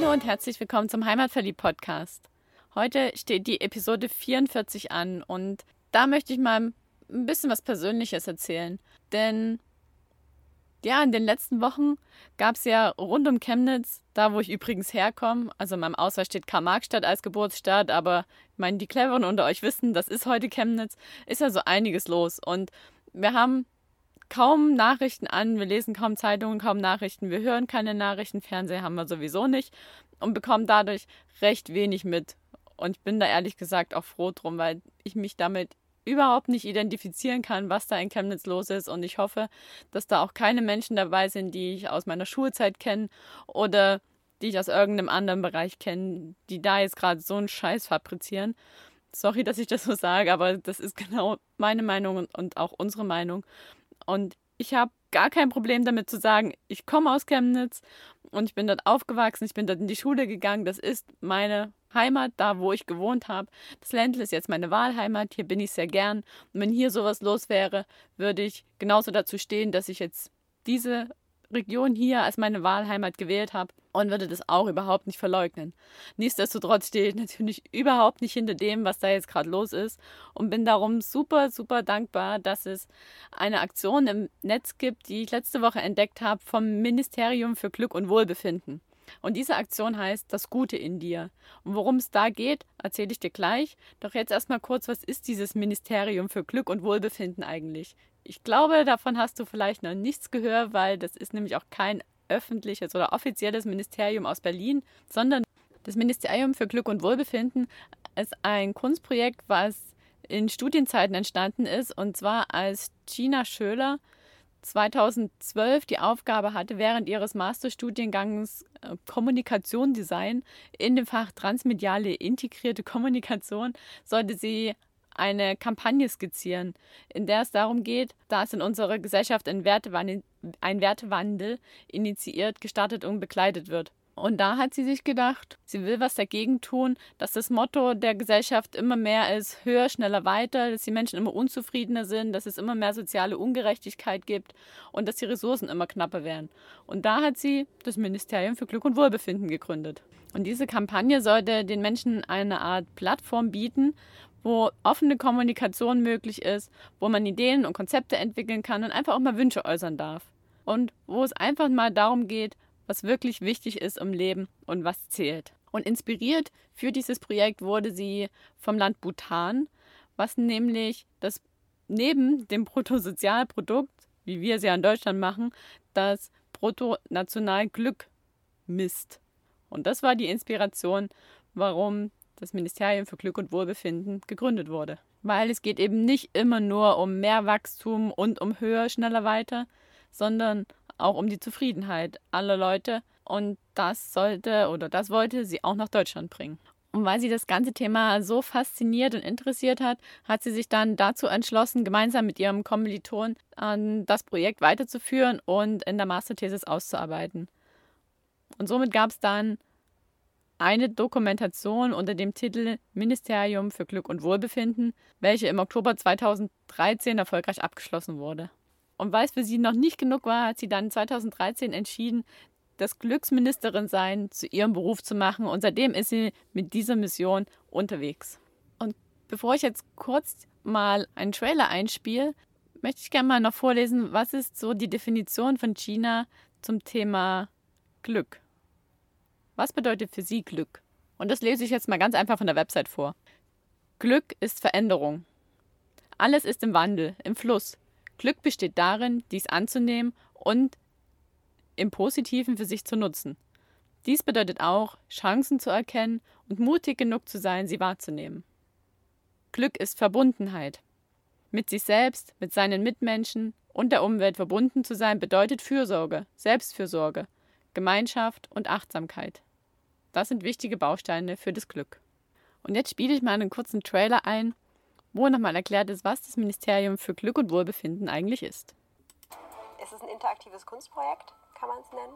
Hallo und herzlich willkommen zum Heimatverlieb Podcast. Heute steht die Episode 44 an und da möchte ich mal ein bisschen was Persönliches erzählen. Denn ja, in den letzten Wochen gab es ja rund um Chemnitz, da wo ich übrigens herkomme, also in meinem Ausweis steht Karl-Marx-Stadt als Geburtsstadt, aber ich meine, die Cleveren unter euch wissen, das ist heute Chemnitz, ist ja so einiges los. Und wir haben kaum Nachrichten an, wir lesen kaum Zeitungen, kaum Nachrichten, wir hören keine Nachrichten, Fernseher haben wir sowieso nicht und bekommen dadurch recht wenig mit. Und ich bin da ehrlich gesagt auch froh drum, weil ich mich damit überhaupt nicht identifizieren kann, was da in Chemnitz los ist. Und ich hoffe, dass da auch keine Menschen dabei sind, die ich aus meiner Schulzeit kenne oder die ich aus irgendeinem anderen Bereich kenne, die da jetzt gerade so einen Scheiß fabrizieren. Sorry, dass ich das so sage, aber das ist genau meine Meinung und auch unsere Meinung. Und ich habe gar kein Problem damit zu sagen, ich komme aus Chemnitz und ich bin dort aufgewachsen, ich bin dort in die Schule gegangen, das ist meine Heimat, da wo ich gewohnt habe. Das Ländle ist jetzt meine Wahlheimat, hier bin ich sehr gern. Und wenn hier sowas los wäre, würde ich genauso dazu stehen, dass ich jetzt diese Region hier als meine Wahlheimat gewählt habe und würde das auch überhaupt nicht verleugnen. Nichtsdestotrotz stehe ich natürlich überhaupt nicht hinter dem, was da jetzt gerade los ist und bin darum super, super dankbar, dass es eine Aktion im Netz gibt, die ich letzte Woche entdeckt habe vom Ministerium für Glück und Wohlbefinden. Und diese Aktion heißt Das Gute in dir. Und worum es da geht, erzähle ich dir gleich. Doch jetzt erstmal kurz, was ist dieses Ministerium für Glück und Wohlbefinden eigentlich? Ich glaube, davon hast du vielleicht noch nichts gehört, weil das ist nämlich auch kein öffentliches oder offizielles Ministerium aus Berlin, sondern das Ministerium für Glück und Wohlbefinden ist ein Kunstprojekt, was in Studienzeiten entstanden ist, und zwar als Gina Schöler 2012 die Aufgabe hatte, während ihres Masterstudiengangs äh, Kommunikation Design in dem Fach transmediale integrierte Kommunikation sollte sie eine Kampagne skizzieren, in der es darum geht, dass in unserer Gesellschaft ein Wertewandel, ein Wertewandel initiiert, gestartet und begleitet wird. Und da hat sie sich gedacht, sie will was dagegen tun, dass das Motto der Gesellschaft immer mehr ist, höher, schneller, weiter, dass die Menschen immer unzufriedener sind, dass es immer mehr soziale Ungerechtigkeit gibt und dass die Ressourcen immer knapper werden. Und da hat sie das Ministerium für Glück und Wohlbefinden gegründet. Und diese Kampagne sollte den Menschen eine Art Plattform bieten, wo offene Kommunikation möglich ist, wo man Ideen und Konzepte entwickeln kann und einfach auch mal Wünsche äußern darf. Und wo es einfach mal darum geht, was wirklich wichtig ist im Leben und was zählt. Und inspiriert für dieses Projekt wurde sie vom Land Bhutan, was nämlich das neben dem Bruttosozialprodukt, wie wir es ja in Deutschland machen, das Bruttonationalglück misst. Und das war die Inspiration, warum das Ministerium für Glück und Wohlbefinden gegründet wurde. Weil es geht eben nicht immer nur um mehr Wachstum und um höher, schneller, weiter, sondern auch um die Zufriedenheit aller Leute. Und das sollte oder das wollte sie auch nach Deutschland bringen. Und weil sie das ganze Thema so fasziniert und interessiert hat, hat sie sich dann dazu entschlossen, gemeinsam mit ihrem Kommiliton das Projekt weiterzuführen und in der Masterthesis auszuarbeiten. Und somit gab es dann eine Dokumentation unter dem Titel Ministerium für Glück und Wohlbefinden, welche im Oktober 2013 erfolgreich abgeschlossen wurde. Und weil es für sie noch nicht genug war, hat sie dann 2013 entschieden, das Glücksministerin sein zu ihrem Beruf zu machen und seitdem ist sie mit dieser Mission unterwegs. Und bevor ich jetzt kurz mal einen Trailer einspiele, möchte ich gerne mal noch vorlesen, was ist so die Definition von China zum Thema Glück. Was bedeutet für Sie Glück? Und das lese ich jetzt mal ganz einfach von der Website vor. Glück ist Veränderung. Alles ist im Wandel, im Fluss. Glück besteht darin, dies anzunehmen und im Positiven für sich zu nutzen. Dies bedeutet auch, Chancen zu erkennen und mutig genug zu sein, sie wahrzunehmen. Glück ist Verbundenheit. Mit sich selbst, mit seinen Mitmenschen und der Umwelt verbunden zu sein bedeutet Fürsorge, Selbstfürsorge, Gemeinschaft und Achtsamkeit. Das sind wichtige Bausteine für das Glück. Und jetzt spiele ich mal einen kurzen Trailer ein, wo nochmal erklärt ist, was das Ministerium für Glück und Wohlbefinden eigentlich ist. Es ist ein interaktives Kunstprojekt, kann man es nennen.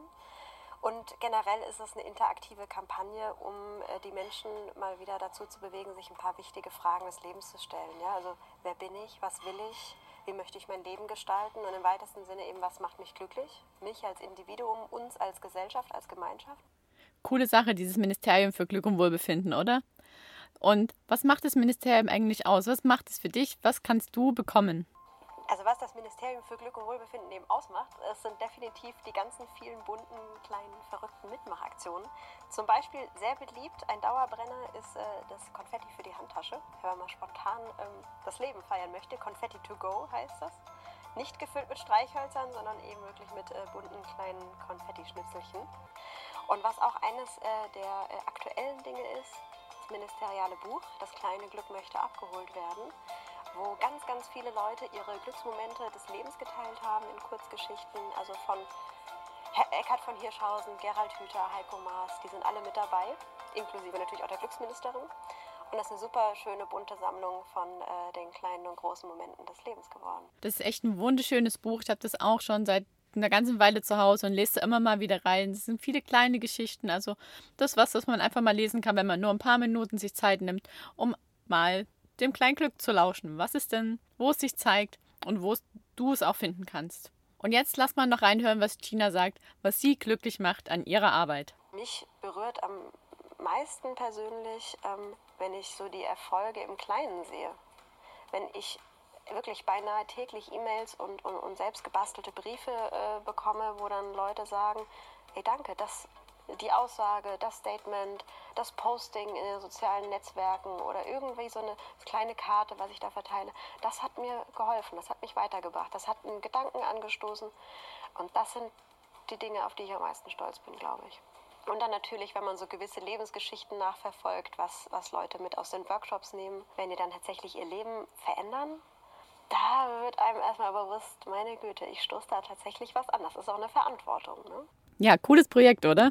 Und generell ist es eine interaktive Kampagne, um äh, die Menschen mal wieder dazu zu bewegen, sich ein paar wichtige Fragen des Lebens zu stellen. Ja? Also wer bin ich, was will ich, wie möchte ich mein Leben gestalten und im weitesten Sinne eben, was macht mich glücklich, mich als Individuum, uns als Gesellschaft, als Gemeinschaft. Coole Sache, dieses Ministerium für Glück und Wohlbefinden, oder? Und was macht das Ministerium eigentlich aus? Was macht es für dich? Was kannst du bekommen? Also was das Ministerium für Glück und Wohlbefinden eben ausmacht, es sind definitiv die ganzen vielen bunten, kleinen, verrückten Mitmachaktionen. Zum Beispiel sehr beliebt, ein Dauerbrenner ist äh, das Konfetti für die Handtasche. Wenn man spontan ähm, das Leben feiern möchte, Konfetti to go heißt das. Nicht gefüllt mit Streichhölzern, sondern eben wirklich mit äh, bunten kleinen Konfetti-Schnitzelchen. Und was auch eines äh, der äh, aktuellen Dinge ist, das ministeriale Buch, Das kleine Glück möchte abgeholt werden, wo ganz, ganz viele Leute ihre Glücksmomente des Lebens geteilt haben in Kurzgeschichten, also von Eckhard von Hirschhausen, Gerald Hüther, Heiko Maas, die sind alle mit dabei, inklusive natürlich auch der Glücksministerin. Und das ist eine super schöne bunte Sammlung von äh, den kleinen und großen Momenten des Lebens geworden. Das ist echt ein wunderschönes Buch. Ich habe das auch schon seit einer ganzen Weile zu Hause und lese immer mal wieder rein. Es sind viele kleine Geschichten. Also das was, was man einfach mal lesen kann, wenn man nur ein paar Minuten sich Zeit nimmt, um mal dem Kleinglück zu lauschen. Was ist denn, wo es sich zeigt und wo du es auch finden kannst. Und jetzt lass mal noch reinhören, was Gina sagt, was sie glücklich macht an ihrer Arbeit. Mich berührt am meisten persönlich, ähm, wenn ich so die Erfolge im Kleinen sehe. Wenn ich wirklich beinahe täglich E-Mails und, und, und selbst gebastelte Briefe äh, bekomme, wo dann Leute sagen, ey danke, das, die Aussage, das Statement, das Posting in den sozialen Netzwerken oder irgendwie so eine kleine Karte, was ich da verteile, das hat mir geholfen, das hat mich weitergebracht, das hat einen Gedanken angestoßen und das sind die Dinge, auf die ich am meisten stolz bin, glaube ich. Und dann natürlich, wenn man so gewisse Lebensgeschichten nachverfolgt, was, was Leute mit aus den Workshops nehmen, wenn die dann tatsächlich ihr Leben verändern, da wird einem erstmal bewusst, meine Güte, ich stoße da tatsächlich was an. Das ist auch eine Verantwortung. Ne? Ja, cooles Projekt, oder?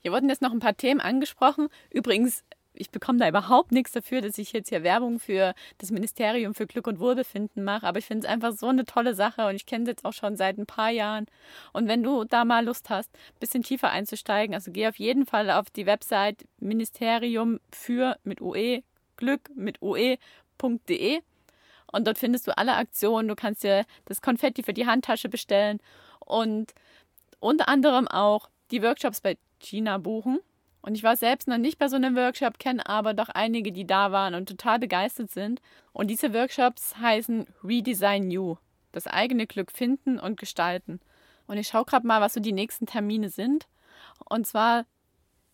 Hier wurden jetzt noch ein paar Themen angesprochen. Übrigens, ich bekomme da überhaupt nichts dafür, dass ich jetzt hier Werbung für das Ministerium für Glück und Wohlbefinden mache. Aber ich finde es einfach so eine tolle Sache und ich kenne es jetzt auch schon seit ein paar Jahren. Und wenn du da mal Lust hast, ein bisschen tiefer einzusteigen, also geh auf jeden Fall auf die Website Ministerium für mit UE Glück mit UE.de und dort findest du alle Aktionen. Du kannst dir das Konfetti für die Handtasche bestellen und unter anderem auch die Workshops bei China buchen. Und ich war selbst noch nicht bei so einem Workshop, kenne aber doch einige, die da waren und total begeistert sind. Und diese Workshops heißen Redesign You. Das eigene Glück finden und gestalten. Und ich schaue gerade mal, was so die nächsten Termine sind. Und zwar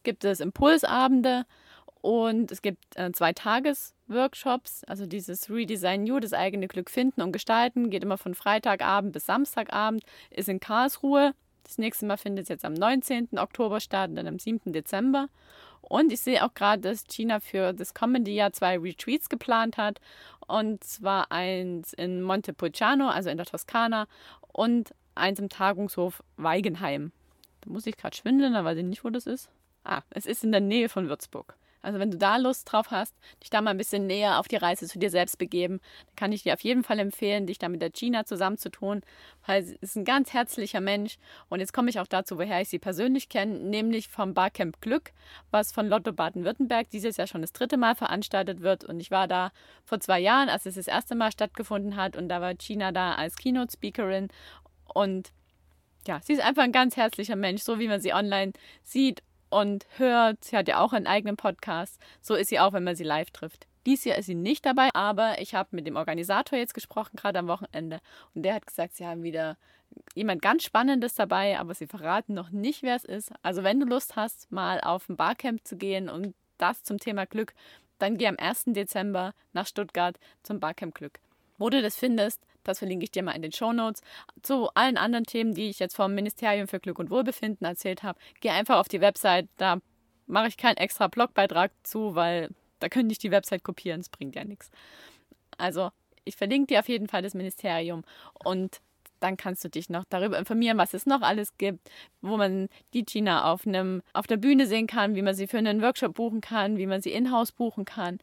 gibt es Impulsabende und es gibt äh, zwei Tages-Workshops. Also dieses Redesign You, das eigene Glück finden und gestalten, geht immer von Freitagabend bis Samstagabend, ist in Karlsruhe das nächste Mal findet es jetzt am 19. Oktober statt und dann am 7. Dezember. Und ich sehe auch gerade, dass China für das kommende Jahr zwei Retreats geplant hat. Und zwar eins in Montepulciano, also in der Toskana, und eins im Tagungshof Weigenheim. Da muss ich gerade schwindeln, da weiß ich nicht, wo das ist. Ah, es ist in der Nähe von Würzburg. Also wenn du da Lust drauf hast, dich da mal ein bisschen näher auf die Reise zu dir selbst begeben, dann kann ich dir auf jeden Fall empfehlen, dich da mit der Gina zusammenzutun, weil sie ist ein ganz herzlicher Mensch. Und jetzt komme ich auch dazu, woher ich sie persönlich kenne, nämlich vom Barcamp Glück, was von Lotto Baden-Württemberg dieses Jahr schon das dritte Mal veranstaltet wird. Und ich war da vor zwei Jahren, als es das erste Mal stattgefunden hat. Und da war Gina da als Keynote-Speakerin. Und ja, sie ist einfach ein ganz herzlicher Mensch, so wie man sie online sieht und hört. Sie hat ja auch einen eigenen Podcast. So ist sie auch, wenn man sie live trifft. Dies Jahr ist sie nicht dabei, aber ich habe mit dem Organisator jetzt gesprochen, gerade am Wochenende. Und der hat gesagt, sie haben wieder jemand ganz Spannendes dabei, aber sie verraten noch nicht, wer es ist. Also wenn du Lust hast, mal auf ein Barcamp zu gehen und das zum Thema Glück, dann geh am 1. Dezember nach Stuttgart zum Barcamp Glück. Wo du das findest, das verlinke ich dir mal in den Show Notes. Zu allen anderen Themen, die ich jetzt vom Ministerium für Glück und Wohlbefinden erzählt habe, geh einfach auf die Website. Da mache ich keinen extra Blogbeitrag zu, weil da könnte ich die Website kopieren. Das bringt ja nichts. Also, ich verlinke dir auf jeden Fall das Ministerium und dann kannst du dich noch darüber informieren, was es noch alles gibt, wo man die Gina auf, einem, auf der Bühne sehen kann, wie man sie für einen Workshop buchen kann, wie man sie in-house buchen kann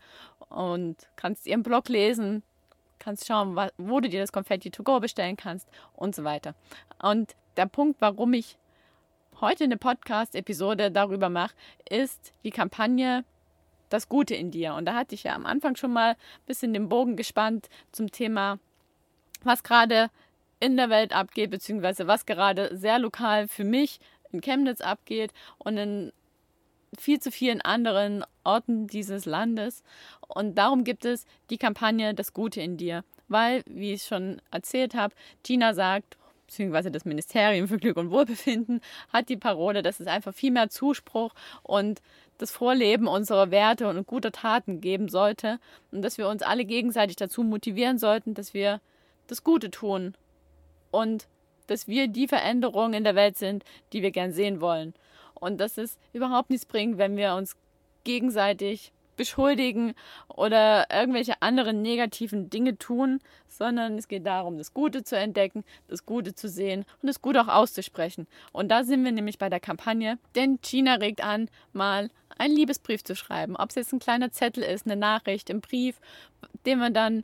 und kannst ihren Blog lesen kannst schauen, wo du dir das Konfetti to go bestellen kannst und so weiter. Und der Punkt, warum ich heute eine Podcast-Episode darüber mache, ist die Kampagne Das Gute in dir. Und da hatte ich ja am Anfang schon mal ein bisschen den Bogen gespannt zum Thema, was gerade in der Welt abgeht, beziehungsweise was gerade sehr lokal für mich in Chemnitz abgeht. Und in viel zu vielen anderen Orten dieses Landes. Und darum gibt es die Kampagne Das Gute in dir. Weil, wie ich schon erzählt habe, Gina sagt, beziehungsweise das Ministerium für Glück und Wohlbefinden hat die Parole, dass es einfach viel mehr Zuspruch und das Vorleben unserer Werte und guter Taten geben sollte und dass wir uns alle gegenseitig dazu motivieren sollten, dass wir das Gute tun und dass wir die Veränderungen in der Welt sind, die wir gern sehen wollen. Und dass es überhaupt nichts bringt, wenn wir uns gegenseitig beschuldigen oder irgendwelche anderen negativen Dinge tun, sondern es geht darum, das Gute zu entdecken, das Gute zu sehen und das Gute auch auszusprechen. Und da sind wir nämlich bei der Kampagne, denn China regt an, mal einen Liebesbrief zu schreiben. Ob es jetzt ein kleiner Zettel ist, eine Nachricht, ein Brief, den man dann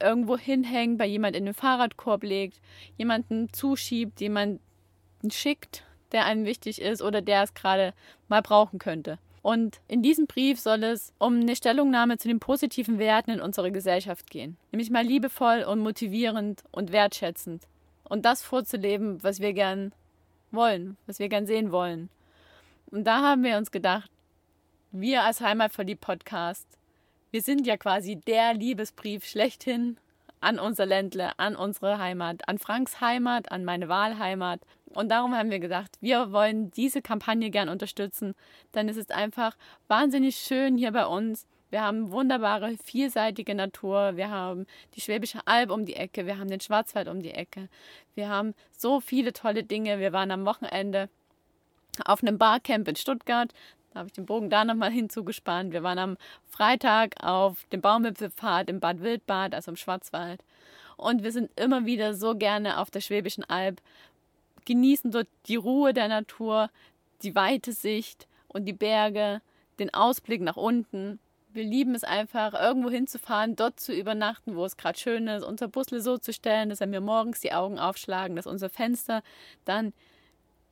irgendwo hinhängt, bei jemand in den Fahrradkorb legt, jemanden zuschiebt, jemanden schickt, der einem wichtig ist oder der es gerade mal brauchen könnte. Und in diesem Brief soll es um eine Stellungnahme zu den positiven Werten in unserer Gesellschaft gehen. Nämlich mal liebevoll und motivierend und wertschätzend. Und das vorzuleben, was wir gern wollen, was wir gern sehen wollen. Und da haben wir uns gedacht, wir als Heimatverliebt Podcast, wir sind ja quasi der Liebesbrief schlechthin an unser Ländle, an unsere Heimat, an Franks Heimat, an meine Wahlheimat. Und darum haben wir gesagt, wir wollen diese Kampagne gern unterstützen, denn es ist einfach wahnsinnig schön hier bei uns. Wir haben wunderbare, vielseitige Natur. Wir haben die Schwäbische Alb um die Ecke. Wir haben den Schwarzwald um die Ecke. Wir haben so viele tolle Dinge. Wir waren am Wochenende auf einem Barcamp in Stuttgart. Da habe ich den Bogen da nochmal hinzugespannt. Wir waren am Freitag auf dem Baumwipfelpfad im Bad Wildbad, also im Schwarzwald. Und wir sind immer wieder so gerne auf der Schwäbischen Alb, genießen dort die Ruhe der Natur, die weite Sicht und die Berge, den Ausblick nach unten. Wir lieben es einfach, irgendwo hinzufahren, dort zu übernachten, wo es gerade schön ist, unser Busle so zu stellen, dass er mir morgens die Augen aufschlagen, dass unser Fenster dann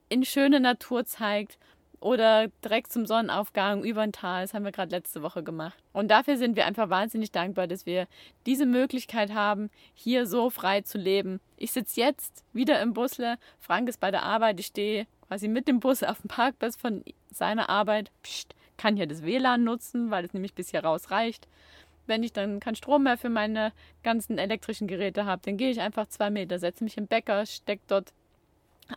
in schöne Natur zeigt oder direkt zum Sonnenaufgang über ein Tal. Das haben wir gerade letzte Woche gemacht. Und dafür sind wir einfach wahnsinnig dankbar, dass wir diese Möglichkeit haben, hier so frei zu leben. Ich sitze jetzt wieder im Busle. Frank ist bei der Arbeit. Ich stehe quasi mit dem Bus auf dem Parkplatz von seiner Arbeit. Psst, kann hier das WLAN nutzen, weil es nämlich bis hier raus reicht. Wenn ich dann keinen Strom mehr für meine ganzen elektrischen Geräte habe, dann gehe ich einfach zwei Meter, setze mich im Bäcker, stecke dort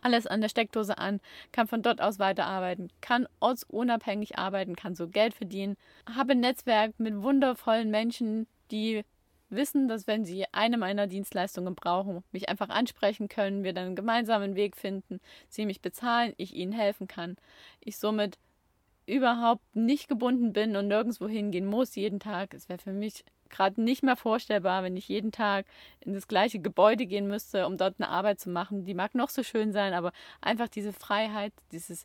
alles an der Steckdose an, kann von dort aus weiterarbeiten, kann ortsunabhängig arbeiten, kann so Geld verdienen, habe ein Netzwerk mit wundervollen Menschen, die wissen, dass wenn sie eine meiner Dienstleistungen brauchen, mich einfach ansprechen können, wir dann einen gemeinsamen Weg finden, sie mich bezahlen, ich ihnen helfen kann, ich somit überhaupt nicht gebunden bin und nirgendwo hingehen muss jeden Tag. Es wäre für mich gerade nicht mehr vorstellbar, wenn ich jeden Tag in das gleiche Gebäude gehen müsste, um dort eine Arbeit zu machen. Die mag noch so schön sein, aber einfach diese Freiheit, dieses,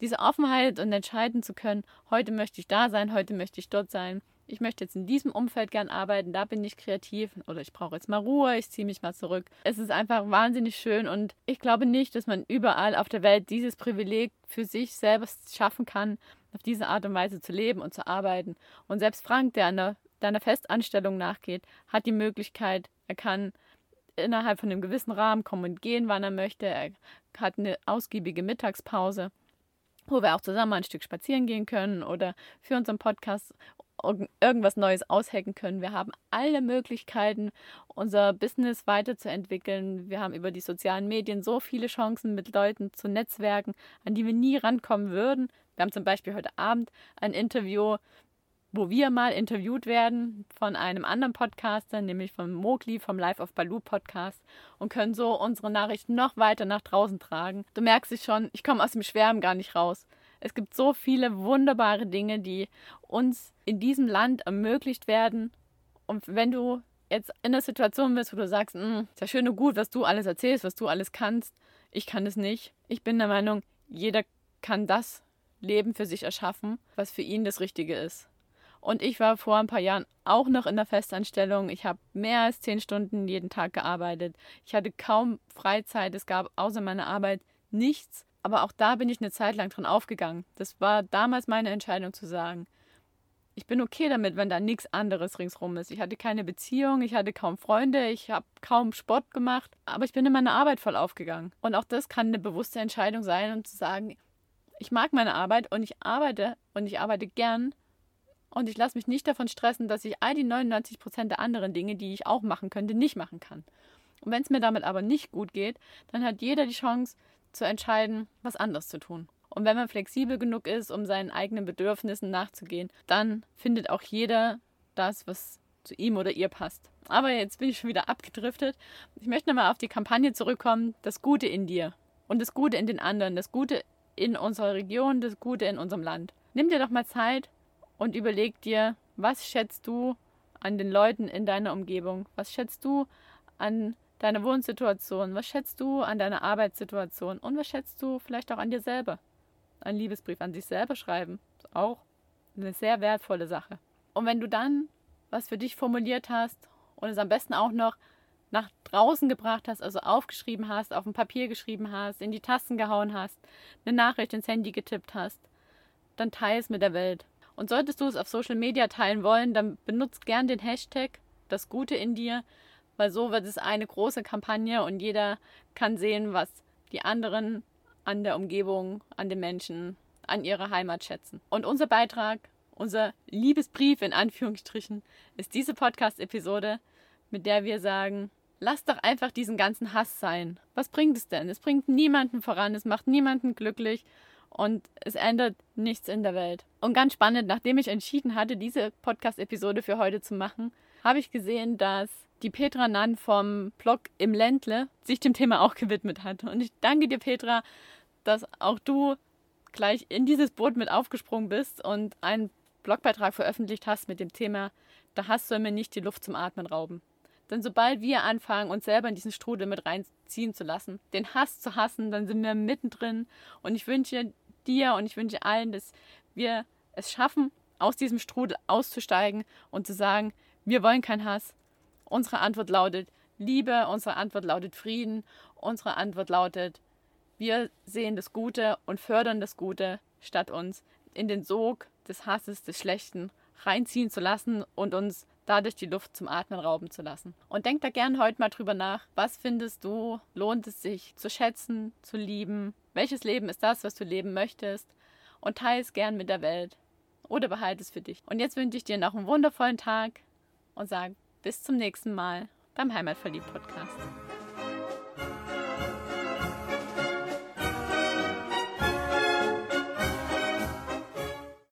diese Offenheit und entscheiden zu können, heute möchte ich da sein, heute möchte ich dort sein. Ich möchte jetzt in diesem Umfeld gern arbeiten, da bin ich kreativ oder ich brauche jetzt mal Ruhe, ich ziehe mich mal zurück. Es ist einfach wahnsinnig schön und ich glaube nicht, dass man überall auf der Welt dieses Privileg für sich selbst schaffen kann, auf diese Art und Weise zu leben und zu arbeiten. Und selbst Frank, der an der deiner Festanstellung nachgeht, hat die Möglichkeit, er kann innerhalb von einem gewissen Rahmen kommen und gehen, wann er möchte. Er hat eine ausgiebige Mittagspause, wo wir auch zusammen ein Stück spazieren gehen können oder für unseren Podcast irgendwas Neues aushacken können. Wir haben alle Möglichkeiten, unser Business weiterzuentwickeln. Wir haben über die sozialen Medien so viele Chancen, mit Leuten zu netzwerken, an die wir nie rankommen würden. Wir haben zum Beispiel heute Abend ein Interview wo wir mal interviewt werden von einem anderen Podcaster, nämlich von Mogli vom Life of Baloo Podcast und können so unsere Nachrichten noch weiter nach draußen tragen. Du merkst es schon, ich komme aus dem Schwärmen gar nicht raus. Es gibt so viele wunderbare Dinge, die uns in diesem Land ermöglicht werden. Und wenn du jetzt in der Situation bist, wo du sagst, hm, ist ja schön und gut, was du alles erzählst, was du alles kannst, ich kann es nicht. Ich bin der Meinung, jeder kann das Leben für sich erschaffen, was für ihn das Richtige ist. Und ich war vor ein paar Jahren auch noch in der Festanstellung. Ich habe mehr als zehn Stunden jeden Tag gearbeitet. Ich hatte kaum Freizeit. Es gab außer meiner Arbeit nichts. Aber auch da bin ich eine Zeit lang dran aufgegangen. Das war damals meine Entscheidung zu sagen, ich bin okay damit, wenn da nichts anderes ringsrum ist. Ich hatte keine Beziehung, ich hatte kaum Freunde, ich habe kaum Sport gemacht, aber ich bin in meine Arbeit voll aufgegangen. Und auch das kann eine bewusste Entscheidung sein, um zu sagen, Ich mag meine Arbeit und ich arbeite und ich arbeite gern und ich lasse mich nicht davon stressen, dass ich all die 99 Prozent der anderen Dinge, die ich auch machen könnte, nicht machen kann. Und wenn es mir damit aber nicht gut geht, dann hat jeder die Chance zu entscheiden, was anderes zu tun. Und wenn man flexibel genug ist, um seinen eigenen Bedürfnissen nachzugehen, dann findet auch jeder das, was zu ihm oder ihr passt. Aber jetzt bin ich schon wieder abgedriftet. Ich möchte nochmal auf die Kampagne zurückkommen, das Gute in dir und das Gute in den anderen, das Gute in unserer Region, das Gute in unserem Land. Nimm dir doch mal Zeit und überleg dir, was schätzt du an den Leuten in deiner Umgebung? Was schätzt du an deiner Wohnsituation? Was schätzt du an deiner Arbeitssituation? Und was schätzt du vielleicht auch an dir selber? Ein Liebesbrief an sich selber schreiben, ist auch eine sehr wertvolle Sache. Und wenn du dann was für dich formuliert hast und es am besten auch noch nach draußen gebracht hast, also aufgeschrieben hast, auf ein Papier geschrieben hast, in die Tasten gehauen hast, eine Nachricht ins Handy getippt hast, dann teile es mit der Welt. Und solltest du es auf Social Media teilen wollen, dann benutzt gern den Hashtag das Gute in dir, weil so wird es eine große Kampagne und jeder kann sehen, was die anderen an der Umgebung, an den Menschen, an ihrer Heimat schätzen. Und unser Beitrag, unser Liebesbrief in Anführungsstrichen, ist diese Podcast-Episode, mit der wir sagen, lass doch einfach diesen ganzen Hass sein. Was bringt es denn? Es bringt niemanden voran, es macht niemanden glücklich und es ändert nichts in der Welt. Und ganz spannend, nachdem ich entschieden hatte, diese Podcast-Episode für heute zu machen, habe ich gesehen, dass die Petra Nann vom Blog im Ländle sich dem Thema auch gewidmet hat. Und ich danke dir, Petra, dass auch du gleich in dieses Boot mit aufgesprungen bist und einen Blogbeitrag veröffentlicht hast mit dem Thema, der Hass soll mir nicht die Luft zum Atmen rauben. Denn sobald wir anfangen, uns selber in diesen Strudel mit reinziehen zu lassen, den Hass zu hassen, dann sind wir mittendrin. Und ich wünsche dir und ich wünsche allen, dass wir es schaffen, aus diesem Strudel auszusteigen und zu sagen, wir wollen keinen Hass. Unsere Antwort lautet Liebe, unsere Antwort lautet Frieden, unsere Antwort lautet, wir sehen das Gute und fördern das Gute, statt uns in den Sog des Hasses, des Schlechten reinziehen zu lassen und uns dadurch die Luft zum Atmen rauben zu lassen. Und denk da gern heute mal drüber nach. Was findest du, lohnt es sich zu schätzen, zu lieben? Welches Leben ist das, was du leben möchtest? Und teile es gern mit der Welt. Oder behalte es für dich. Und jetzt wünsche ich dir noch einen wundervollen Tag und sage bis zum nächsten Mal beim Heimatverliebt Podcast.